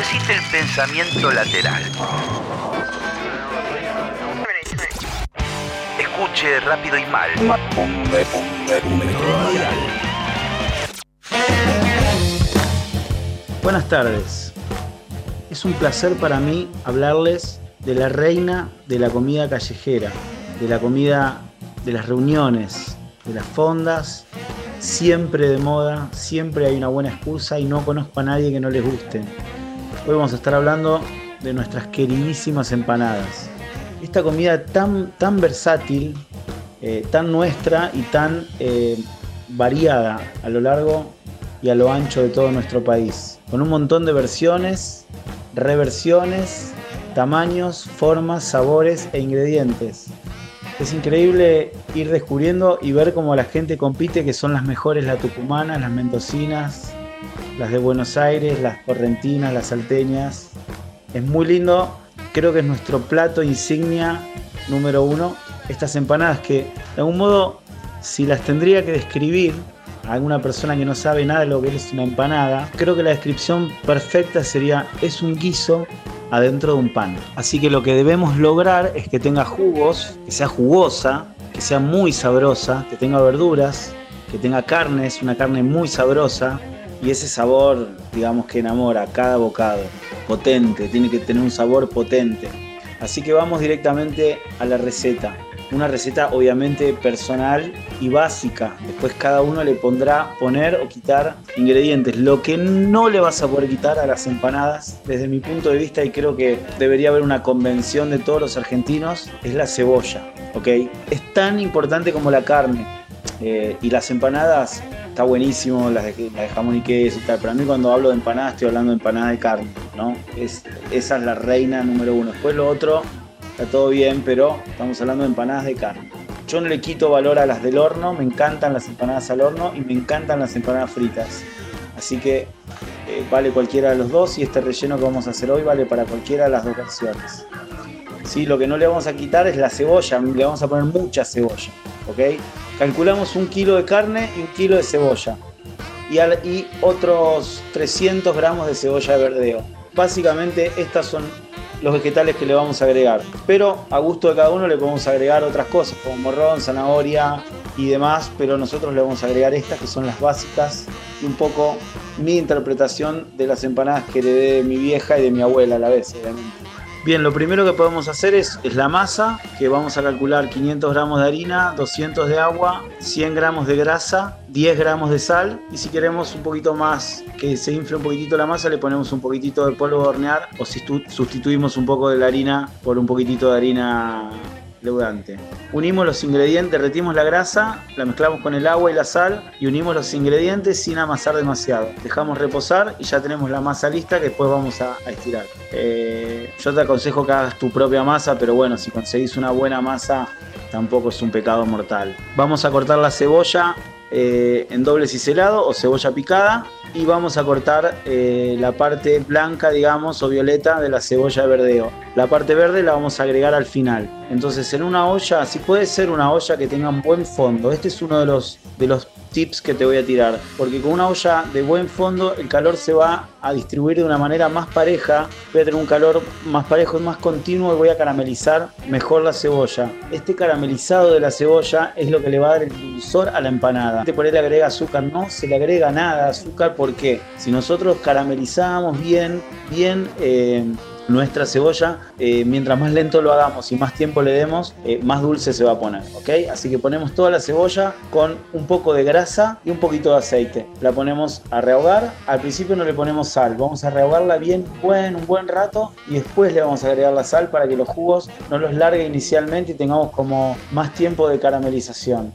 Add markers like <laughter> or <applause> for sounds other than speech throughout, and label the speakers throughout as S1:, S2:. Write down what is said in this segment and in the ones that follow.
S1: ejercite el pensamiento lateral. Escuche rápido y mal.
S2: Buenas tardes. Es un placer para mí hablarles de la reina de la comida callejera, de la comida de las reuniones, de las fondas, siempre de moda, siempre hay una buena excusa y no conozco a nadie que no les guste. Hoy vamos a estar hablando de nuestras queridísimas empanadas. Esta comida tan, tan versátil, eh, tan nuestra y tan eh, variada a lo largo y a lo ancho de todo nuestro país, con un montón de versiones, reversiones, tamaños, formas, sabores e ingredientes. Es increíble ir descubriendo y ver cómo la gente compite, que son las mejores, las tucumanas, las mendocinas, las de Buenos Aires, las correntinas, las salteñas. Es muy lindo, creo que es nuestro plato insignia número uno. Estas empanadas que de algún modo, si las tendría que describir a alguna persona que no sabe nada de lo que es una empanada, creo que la descripción perfecta sería es un guiso adentro de un pan. Así que lo que debemos lograr es que tenga jugos, que sea jugosa, que sea muy sabrosa, que tenga verduras, que tenga carnes, una carne muy sabrosa y ese sabor, digamos, que enamora cada bocado, potente, tiene que tener un sabor potente. Así que vamos directamente a la receta una receta obviamente personal y básica. Después cada uno le pondrá poner o quitar ingredientes. Lo que no le vas a poder quitar a las empanadas, desde mi punto de vista, y creo que debería haber una convención de todos los argentinos, es la cebolla. ¿ok? Es tan importante como la carne. Eh, y las empanadas, está buenísimo, las de, jamón y queso y tal. Pero a mí cuando hablo de empanadas estoy hablando de empanadas de carne, ¿no? Es, esa es la reina número uno. Después lo otro está todo bien, pero estamos hablando de empanadas de carne. Yo no le quito valor a las del horno, me encantan las empanadas al horno y me encantan las empanadas fritas. Así que eh, vale cualquiera de los dos y este relleno que vamos a hacer hoy vale para cualquiera de las dos versiones. ¿Sí? Lo que no le vamos a quitar es la cebolla, le vamos a poner mucha cebolla. ¿ok? Calculamos un kilo de carne y un kilo de cebolla. Y, y otros 300 gramos de cebolla de verdeo. Básicamente estas son los vegetales que le vamos a agregar. Pero a gusto de cada uno le podemos agregar otras cosas, como morrón, zanahoria y demás, pero nosotros le vamos a agregar estas que son las básicas y un poco mi interpretación de las empanadas que le de mi vieja y de mi abuela a la vez, obviamente. Bien, lo primero que podemos hacer es, la masa, que vamos a calcular 500 gramos de harina, 200 de agua, 100 gramos de grasa, 10 gramos de sal y si queremos un poquito más, que se infle un poquitito la masa, le ponemos un poquitito de polvo de hornear o si sustituimos un poco de la harina por un poquitito de harina leudante. Unimos los ingredientes, derretimos la grasa, la mezclamos con el agua y la sal y unimos los ingredientes sin amasar demasiado. Dejamos reposar y ya tenemos la masa lista que después vamos a, estirar. Eh, yo te aconsejo que hagas tu propia masa, pero bueno, si conseguís una buena masa tampoco es un pecado mortal. Vamos a cortar la cebolla eh, en doble ciselado o cebolla picada y vamos a cortar eh, la parte blanca, digamos, o violeta de la cebolla de verdeo. La parte verde la vamos a agregar al final. Entonces en una olla, si puede ser una olla que tenga un buen fondo, este es uno de los, de los tips que te voy a tirar, porque con una olla de buen fondo el calor se va a distribuir de una manera más pareja, voy a tener un calor más parejo y más continuo y voy a caramelizar mejor la cebolla. Este caramelizado de la cebolla es lo que le va a dar el dulzor a la empanada. Por él le agrega azúcar, no se le agrega nada azúcar porque si nosotros caramelizamos bien, bien... Eh, nuestra cebolla, eh, mientras más lento lo hagamos y más tiempo le demos, eh, más dulce se va a poner, ¿ok? Así que ponemos toda la cebolla con un poco de grasa y un poquito de aceite. La ponemos a rehogar, al principio no le ponemos sal, vamos a rehogarla bien buen, un buen rato y después le vamos a agregar la sal para que los jugos no los largue inicialmente y tengamos como más tiempo de caramelización.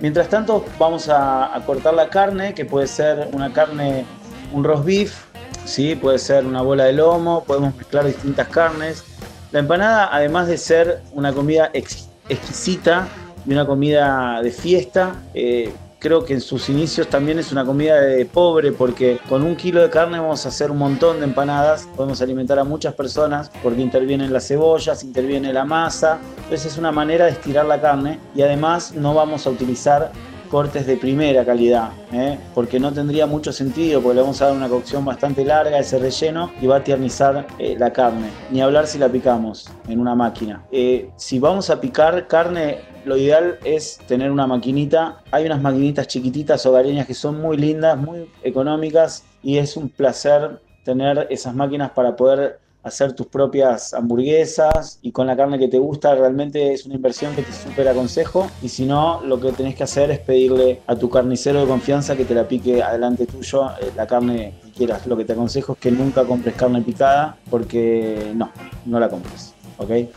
S2: Mientras tanto vamos a, a cortar la carne, que puede ser una carne, un roast beef, ¿sí? puede ser una bola de lomo, podemos mezclar distintas carnes. La empanada, además de ser una comida exquisita y una comida de fiesta, eh, creo que en sus inicios también es una comida de pobre porque con un kilo de carne vamos a hacer un montón de empanadas, podemos alimentar a muchas personas porque intervienen las cebollas, interviene la masa, entonces es una manera de estirar la carne y además no vamos a utilizar cortes de primera calidad, ¿eh? porque no tendría mucho sentido, porque le vamos a dar una cocción bastante larga, ese relleno, y va a tiernizar eh, la carne. Ni hablar si la picamos en una máquina. Eh, si vamos a picar carne, lo ideal es tener una maquinita. Hay unas maquinitas chiquititas hogareñas que son muy lindas, muy económicas, y es un placer tener esas máquinas para poder hacer tus propias hamburguesas y con la carne que te gusta, realmente es una inversión que te súper aconsejo. Y si no, lo que tenés que hacer es pedirle a tu carnicero de confianza que te la pique adelante tuyo eh, la carne que quieras. Lo que te aconsejo es que nunca compres carne picada porque no, no la compres.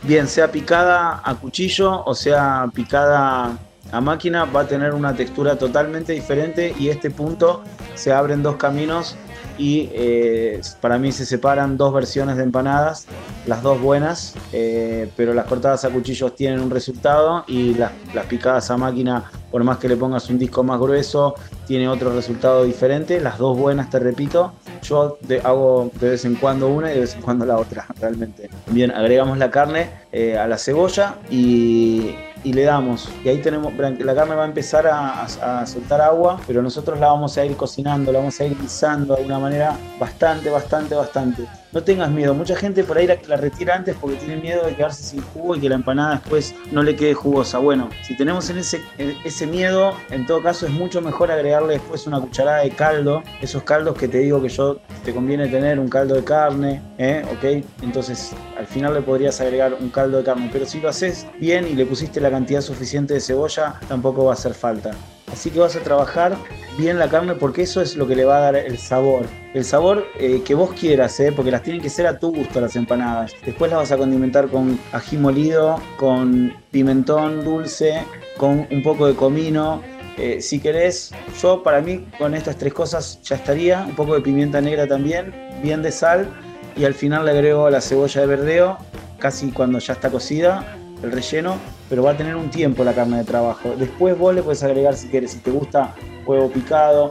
S2: Bien, sea picada a cuchillo o sea picada a máquina, va a tener una textura totalmente diferente y este punto se abren dos caminos y eh, para mí se separan dos versiones de empanadas, las dos buenas, eh, pero las cortadas a cuchillos tienen un resultado y las, picadas a máquina, por más que le pongas un disco más grueso, tiene otro resultado diferente. Las dos buenas, te repito, yo hago de vez en cuando una y de vez en cuando la otra, <laughs> realmente. Bien, agregamos la carne eh, a la cebolla y y le damos. Y ahí tenemos, la carne va a empezar a, soltar agua, pero nosotros la vamos a ir cocinando, la vamos a ir guisando de una manera bastante, bastante, bastante. No tengas miedo, mucha gente por ahí la, la retira antes porque tiene miedo de quedarse sin jugo y que la empanada después no le quede jugosa. Bueno, si tenemos en ese, ese miedo, en todo caso es mucho mejor agregarle después una cucharada de caldo, esos caldos que te digo que yo te conviene tener, un caldo de carne, ¿eh? ¿ok? Entonces al final le podrías agregar un caldo de carne, pero si lo haces bien y le pusiste la cantidad suficiente de cebolla, tampoco va a hacer falta. Así que vas a trabajar bien la carne porque eso es lo que le va a dar el sabor. El sabor eh, que vos quieras, ¿eh? porque las tienen que ser a tu gusto las empanadas. Después las vas a condimentar con ají molido, con pimentón dulce, con un poco de comino. Eh, si querés, yo para mí con estas tres cosas ya estaría. Un poco de pimienta negra también, bien de sal. Y al final le agrego la cebolla de verdeo, casi cuando ya está cocida el relleno, pero va a tener un tiempo la carne de trabajo. Después vos le puedes agregar si quieres, si te gusta huevo picado.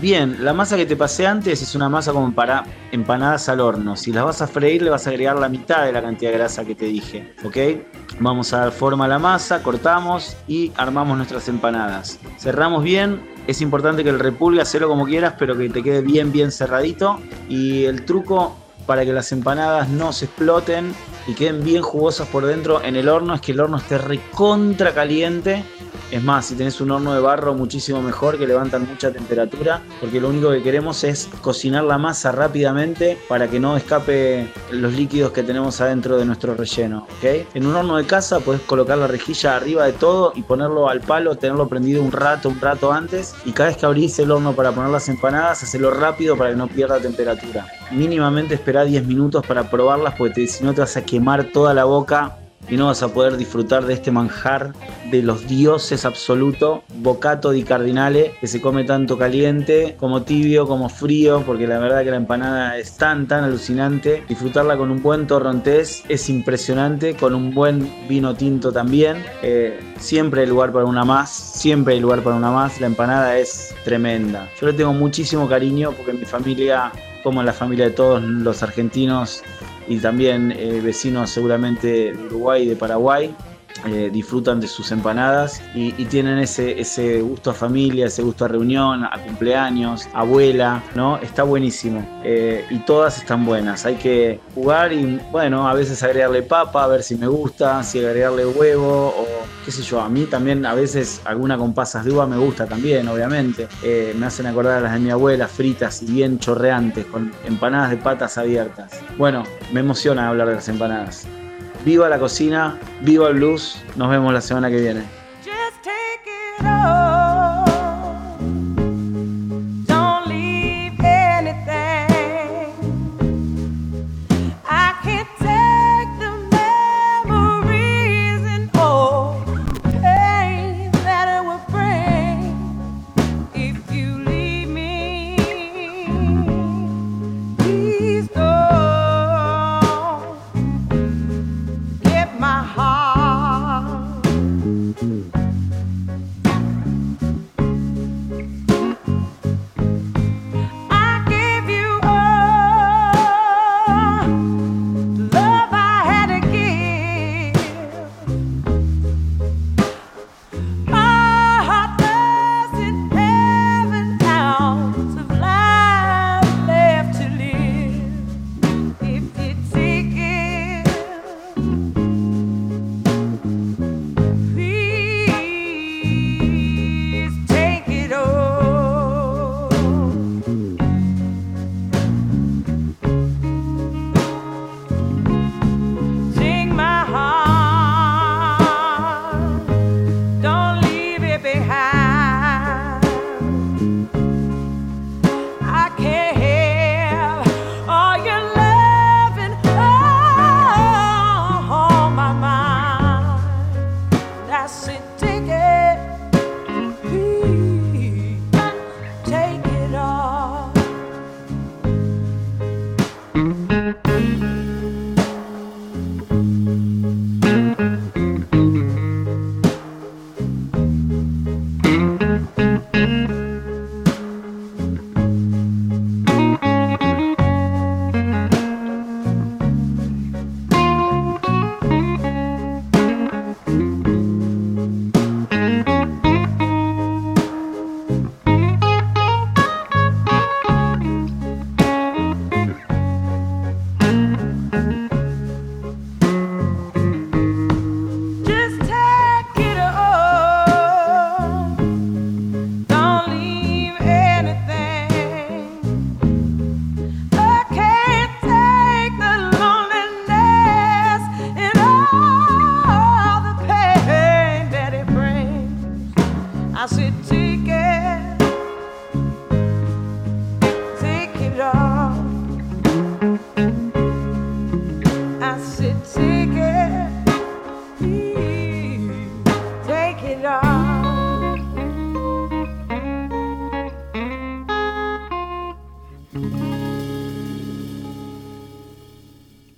S2: Bien, la masa que te pasé antes es una masa como para empanadas al horno. Si las vas a freír, le vas a agregar la mitad de la cantidad de grasa que te dije. ¿Ok? Vamos a dar forma a la masa, cortamos y armamos nuestras empanadas. Cerramos bien. Es importante que el repulgue, hacelo como quieras, pero que te quede bien, bien cerradito. Y el truco para que las empanadas no se exploten y queden bien jugosas por dentro en el horno es que el horno esté recontra caliente es más, si tenés un horno de barro, muchísimo mejor, que levantan mucha temperatura, porque lo único que queremos es cocinar la masa rápidamente para que no escape los líquidos que tenemos adentro de nuestro relleno. ¿okay? En un horno de casa podés colocar la rejilla arriba de todo y ponerlo al palo, tenerlo prendido un rato, un rato antes, y cada vez que abrís el horno para poner las empanadas, hacelo rápido para que no pierda temperatura. Mínimamente espera 10 minutos para probarlas, porque si no te vas a quemar toda la boca y no vas a poder disfrutar de este manjar de los dioses absoluto, bocato di cardinale, que se come tanto caliente como tibio, como frío, porque la verdad que la empanada es tan, tan alucinante. Disfrutarla con un buen torrontés es impresionante, con un buen vino tinto también. Eh, siempre hay lugar para una más, siempre hay lugar para una más. La empanada es tremenda. Yo le tengo muchísimo cariño porque mi familia, como la familia de todos los argentinos, y también eh, vecinos seguramente de Uruguay y de Paraguay. Eh, disfrutan de sus empanadas y, tienen ese, ese gusto a familia, ese gusto a reunión, a cumpleaños, abuela, ¿no? Está buenísimo. Eh, y todas están buenas. Hay que jugar y, bueno, a veces agregarle papa, a ver si me gusta, si agregarle huevo o qué sé yo. A mí también a veces alguna con pasas de uva me gusta también, obviamente. me hacen acordar a las de mi abuela, fritas y bien chorreantes, con empanadas de patas abiertas. Bueno, me emociona hablar de las empanadas. Viva la cocina, viva el blues. Nos vemos la semana que viene.